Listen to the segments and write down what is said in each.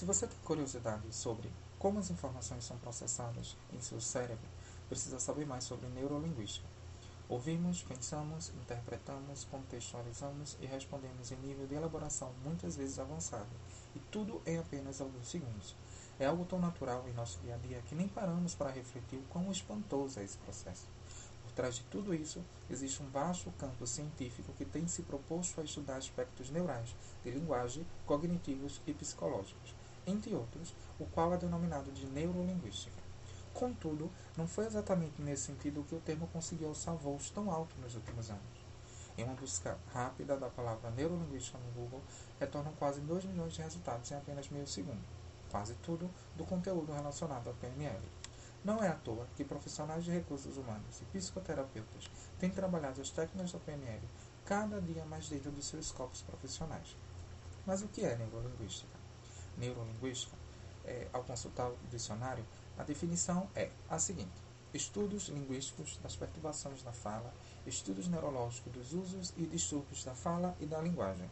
Se você tem curiosidade sobre como as informações são processadas em seu cérebro, precisa saber mais sobre neurolinguística. Ouvimos, pensamos, interpretamos, contextualizamos e respondemos em nível de elaboração muitas vezes avançado, e tudo em apenas alguns segundos. É algo tão natural em nosso dia a dia que nem paramos para refletir o quão espantoso é esse processo. Por trás de tudo isso, existe um vasto campo científico que tem se proposto a estudar aspectos neurais, de linguagem, cognitivos e psicológicos, entre outros, o qual é denominado de neurolinguística. Contudo, não foi exatamente nesse sentido que o termo conseguiu alçar voos tão altos nos últimos anos. Em uma busca rápida da palavra neurolinguística no Google, retornam quase 2 milhões de resultados em apenas meio segundo quase tudo, do conteúdo relacionado à PNL. Não é à toa que profissionais de recursos humanos e psicoterapeutas têm trabalhado as técnicas da PNL cada dia mais dentro dos seus escopos profissionais. Mas o que é neurolinguística? Neurolinguística, é, ao consultar o dicionário, a definição é a seguinte: estudos linguísticos das perturbações da fala, estudos neurológicos dos usos e distúrbios da fala e da linguagem.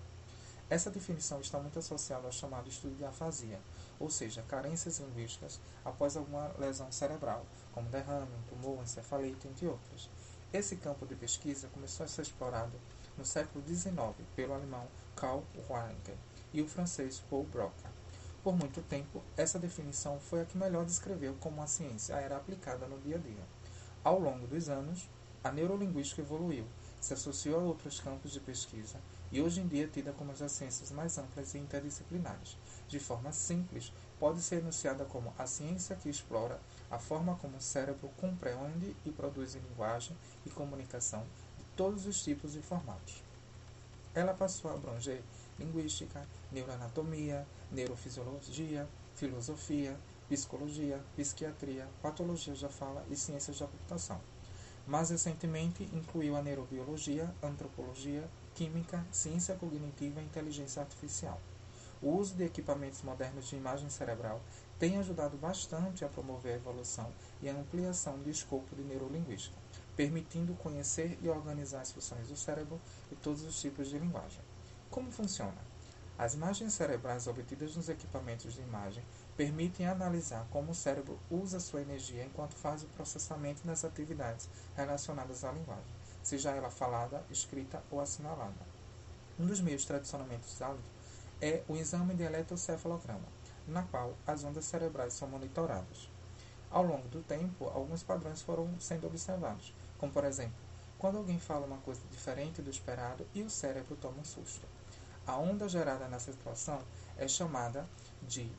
Essa definição está muito associada ao chamado estudo de afasia, ou seja, carências linguísticas após alguma lesão cerebral, como derrame, um tumor, encefalite, entre outras. Esse campo de pesquisa começou a ser explorado no século XIX pelo alemão Karl Weinger e o francês Paul Broca. Por muito tempo, essa definição foi a que melhor descreveu como a ciência era aplicada no dia a dia. Ao longo dos anos, a neurolinguística evoluiu, se associou a outros campos de pesquisa e hoje em dia é tida como uma das ciências mais amplas e interdisciplinares. De forma simples, pode ser enunciada como a ciência que explora a forma como o cérebro compreende e produz linguagem e comunicação de todos os tipos e formatos. Ela passou a abranger linguística, neuroanatomia, neurofisiologia, filosofia, psicologia, psiquiatria, patologias da fala e ciências da computação. Mais recentemente, incluiu a neurobiologia, antropologia, química, ciência cognitiva e inteligência artificial. O uso de equipamentos modernos de imagem cerebral tem ajudado bastante a promover a evolução e a ampliação do escopo de neurolinguística, permitindo conhecer e organizar as funções do cérebro e todos os tipos de linguagem. Como funciona? As imagens cerebrais obtidas nos equipamentos de imagem permitem analisar como o cérebro usa sua energia enquanto faz o processamento das atividades relacionadas à linguagem seja ela falada, escrita ou assinalada. Um dos meios tradicionalmente usados é o exame de eletrocefalograma, na qual as ondas cerebrais são monitoradas. Ao longo do tempo, alguns padrões foram sendo observados, como por exemplo, quando alguém fala uma coisa diferente do esperado e o cérebro toma um susto. A onda gerada nessa situação é chamada de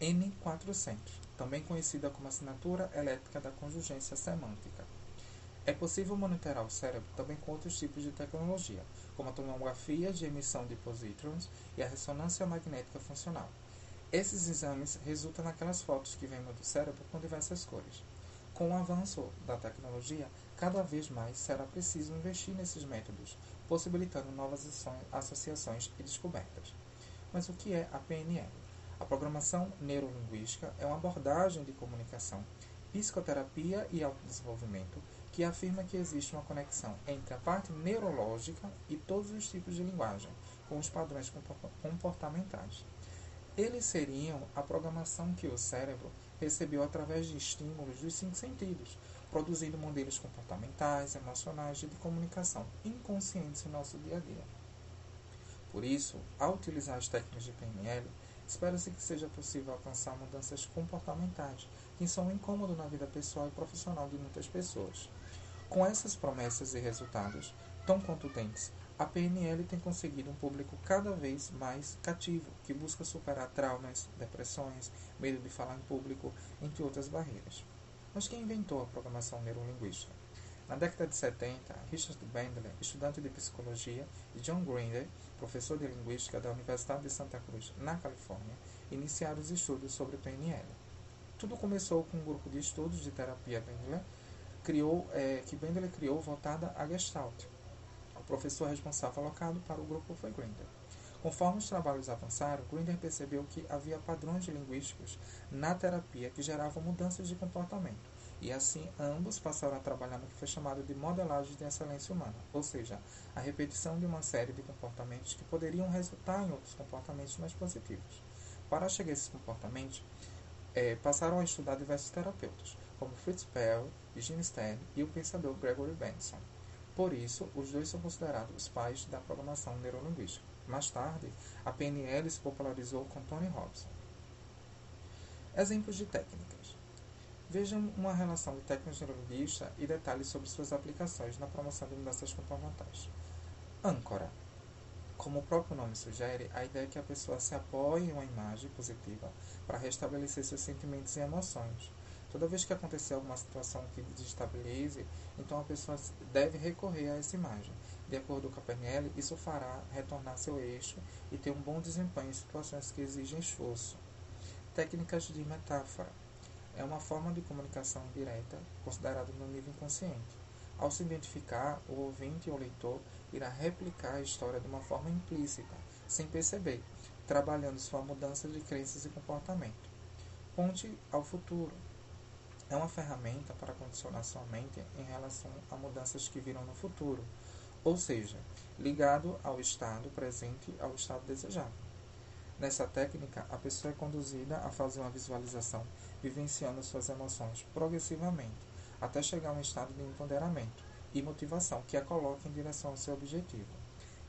N400, também conhecida como assinatura elétrica da conjugência semântica. É possível monitorar o cérebro também com outros tipos de tecnologia, como a tomografia de emissão de positrons e a ressonância magnética funcional. Esses exames resultam naquelas fotos que vemos do cérebro com diversas cores. Com o avanço da tecnologia, cada vez mais será preciso investir nesses métodos, possibilitando novas associações e descobertas. Mas o que é a PNL? A programação neurolinguística é uma abordagem de comunicação, psicoterapia e autodesenvolvimento que afirma que existe uma conexão entre a parte neurológica e todos os tipos de linguagem, com os padrões comportamentais. Eles seriam a programação que o cérebro recebeu através de estímulos dos cinco sentidos, produzindo modelos comportamentais, emocionais e de comunicação inconscientes em nosso dia a dia. Por isso, ao utilizar as técnicas de PNL, espera-se que seja possível alcançar mudanças comportamentais que são um incômodo na vida pessoal e profissional de muitas pessoas. Com essas promessas e resultados tão contundentes, a PNL tem conseguido um público cada vez mais cativo, que busca superar traumas, depressões, medo de falar em público, entre outras barreiras. Mas quem inventou a programação neurolinguística? Na década de 70, Richard Bandler, estudante de psicologia, e John Grinder, professor de linguística da Universidade de Santa Cruz, na Califórnia, iniciaram os estudos sobre PNL. Tudo começou com um grupo de estudos de terapia Bandler criou, é, que Bendele criou voltada a Gestalt. O professor responsável alocado para o grupo foi Grinder. Conforme os trabalhos avançaram, Grinder percebeu que havia padrões linguísticos na terapia que geravam mudanças de comportamento. E assim, ambos passaram a trabalhar no que foi chamado de modelagem de excelência humana, ou seja, a repetição de uma série de comportamentos que poderiam resultar em outros comportamentos mais positivos. Para chegar a esses comportamentos, é, passaram a estudar diversos terapeutas, como Fritz Perl, Eugene Stern e o pensador Gregory Benson. Por isso, os dois são considerados os pais da programação neurolinguística. Mais tarde, a PNL se popularizou com Tony Robson. Exemplos de técnicas. Vejam uma relação de técnicas neurolinguísticas e detalhes sobre suas aplicações na promoção de mudanças comportamentais. Âncora. Como o próprio nome sugere, a ideia é que a pessoa se apoie em uma imagem positiva para restabelecer seus sentimentos e emoções. Toda vez que acontecer alguma situação que desestabilize, então a pessoa deve recorrer a essa imagem. De acordo com a PNL, isso fará retornar seu eixo e ter um bom desempenho em situações que exigem esforço. Técnicas de metáfora. É uma forma de comunicação direta considerada no nível inconsciente. Ao se identificar, o ouvinte ou leitor irá replicar a história de uma forma implícita, sem perceber, trabalhando sua mudança de crenças e comportamento. Ponte ao futuro. É uma ferramenta para condicionar sua mente em relação a mudanças que virão no futuro, ou seja, ligado ao estado presente ao estado desejado. Nessa técnica, a pessoa é conduzida a fazer uma visualização, vivenciando suas emoções progressivamente até chegar a um estado de empoderamento e motivação que a coloque em direção ao seu objetivo.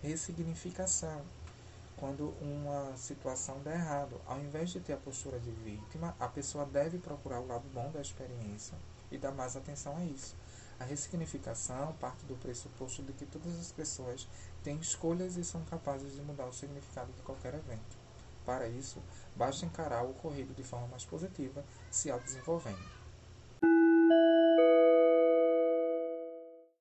Ressignificação. Quando uma situação der errado, ao invés de ter a postura de vítima, a pessoa deve procurar o lado bom da experiência e dar mais atenção a isso. A ressignificação parte do pressuposto de que todas as pessoas têm escolhas e são capazes de mudar o significado de qualquer evento. Para isso, basta encarar o ocorrido de forma mais positiva, se autodesenvolvendo.